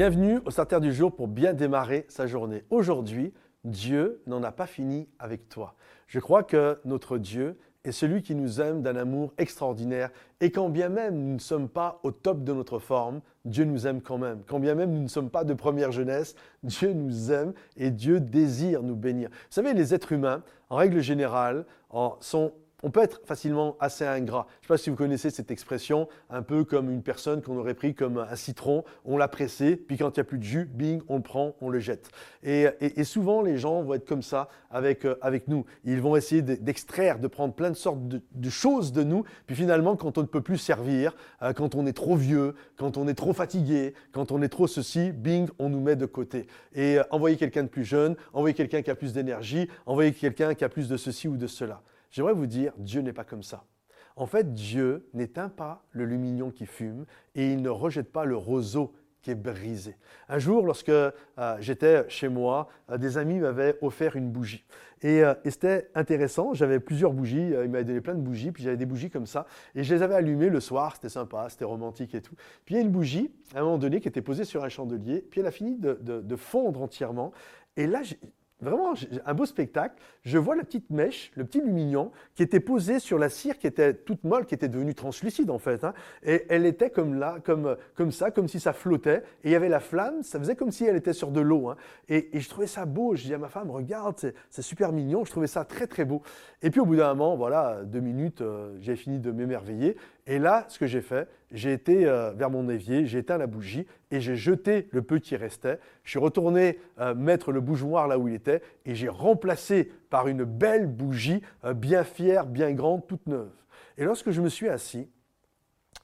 Bienvenue au Starter du jour pour bien démarrer sa journée. Aujourd'hui, Dieu n'en a pas fini avec toi. Je crois que notre Dieu est celui qui nous aime d'un amour extraordinaire et quand bien même nous ne sommes pas au top de notre forme, Dieu nous aime quand même. Quand bien même nous ne sommes pas de première jeunesse, Dieu nous aime et Dieu désire nous bénir. Vous savez, les êtres humains, en règle générale, sont on peut être facilement assez ingrat. Je ne sais pas si vous connaissez cette expression, un peu comme une personne qu'on aurait pris comme un citron, on l'a pressé, puis quand il n'y a plus de jus, bing, on le prend, on le jette. Et, souvent, les gens vont être comme ça avec, euh, avec nous. Ils vont essayer d'extraire, de prendre plein de sortes de, choses de nous, puis finalement, quand on ne peut plus servir, euh, quand on est trop vieux, quand on est trop fatigué, quand on est trop ceci, bing, on nous met de côté. Et euh, envoyer quelqu'un de plus jeune, envoyer quelqu'un qui a plus d'énergie, envoyer quelqu'un qui a plus de ceci ou de cela. J'aimerais vous dire, Dieu n'est pas comme ça. En fait, Dieu n'éteint pas le lumignon qui fume et il ne rejette pas le roseau qui est brisé. Un jour, lorsque euh, j'étais chez moi, euh, des amis m'avaient offert une bougie. Et, euh, c'était intéressant, j'avais plusieurs bougies, ils m'avaient donné plein de bougies, puis j'avais des bougies comme ça, et je les avais allumées le soir, c'était sympa, c'était romantique et tout. Puis il y a une bougie, à un moment donné, qui était posée sur un chandelier, puis elle a fini de, de fondre entièrement, et là, Vraiment, un beau spectacle. Je vois la petite mèche, le petit lumignon, qui était posé sur la cire qui était toute molle, qui était devenue translucide en fait. Hein. Et elle était comme là, comme, comme ça, comme si ça flottait. Et il y avait la flamme, ça faisait comme si elle était sur de l'eau. Hein. Et, je trouvais ça beau. Je dis à ma femme, regarde, c'est super mignon. Je trouvais ça très très beau. Et puis au bout d'un moment, voilà, deux minutes, euh, j'ai fini de m'émerveiller. Et là, ce que j'ai fait, j'ai été euh, vers mon évier, j'ai éteint la bougie et j'ai jeté le peu qui restait. Je suis retourné euh, mettre le bougeoir là où il était et j'ai remplacé par une belle bougie, euh, bien fière, bien grande, toute neuve. Et lorsque je me suis assis,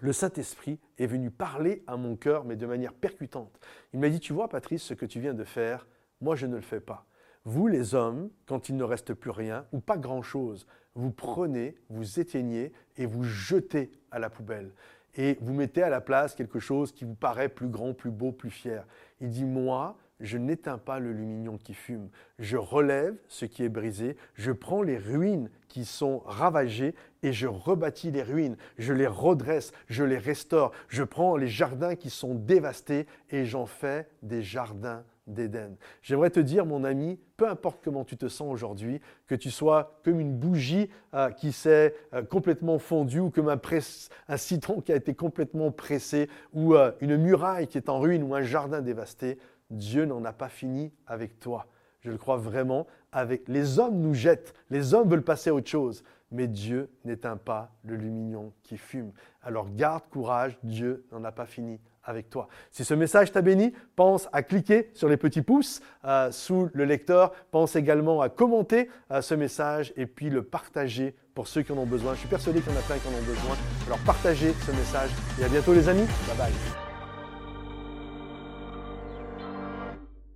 le Saint-Esprit est venu parler à mon cœur, mais de manière percutante. Il m'a dit, tu vois, Patrice, ce que tu viens de faire, moi je ne le fais pas. Vous, les hommes, quand il ne reste plus rien, ou pas grand-chose, vous prenez, vous éteignez et vous jetez à la poubelle. Et vous mettez à la place quelque chose qui vous paraît plus grand, plus beau, plus fier. Il dit, moi, je n'éteins pas le lumignon qui fume, je relève ce qui est brisé, je prends les ruines qui sont ravagées et je rebâtis les ruines, je les redresse, je les restaure, je prends les jardins qui sont dévastés et j'en fais des jardins J'aimerais te dire, mon ami, peu importe comment tu te sens aujourd'hui, que tu sois comme une bougie euh, qui s'est euh, complètement fondue ou comme un, un, citron qui a été complètement pressé ou euh, une muraille qui est en ruine ou un jardin dévasté, Dieu n'en a pas fini avec toi. Je le crois vraiment. Avec les hommes nous jettent, les hommes veulent passer à autre chose, mais Dieu n'éteint pas le lumignon qui fume. Alors garde courage, Dieu n'en a pas fini avec toi. Si ce message t'a béni, pense à cliquer sur les petits pouces euh, sous le lecteur. Pense également à commenter euh, ce message et puis le partager pour ceux qui en ont besoin. Je suis persuadé qu'il y en a plein qui en ont besoin. Alors partagez ce message et à bientôt les amis. Bye bye.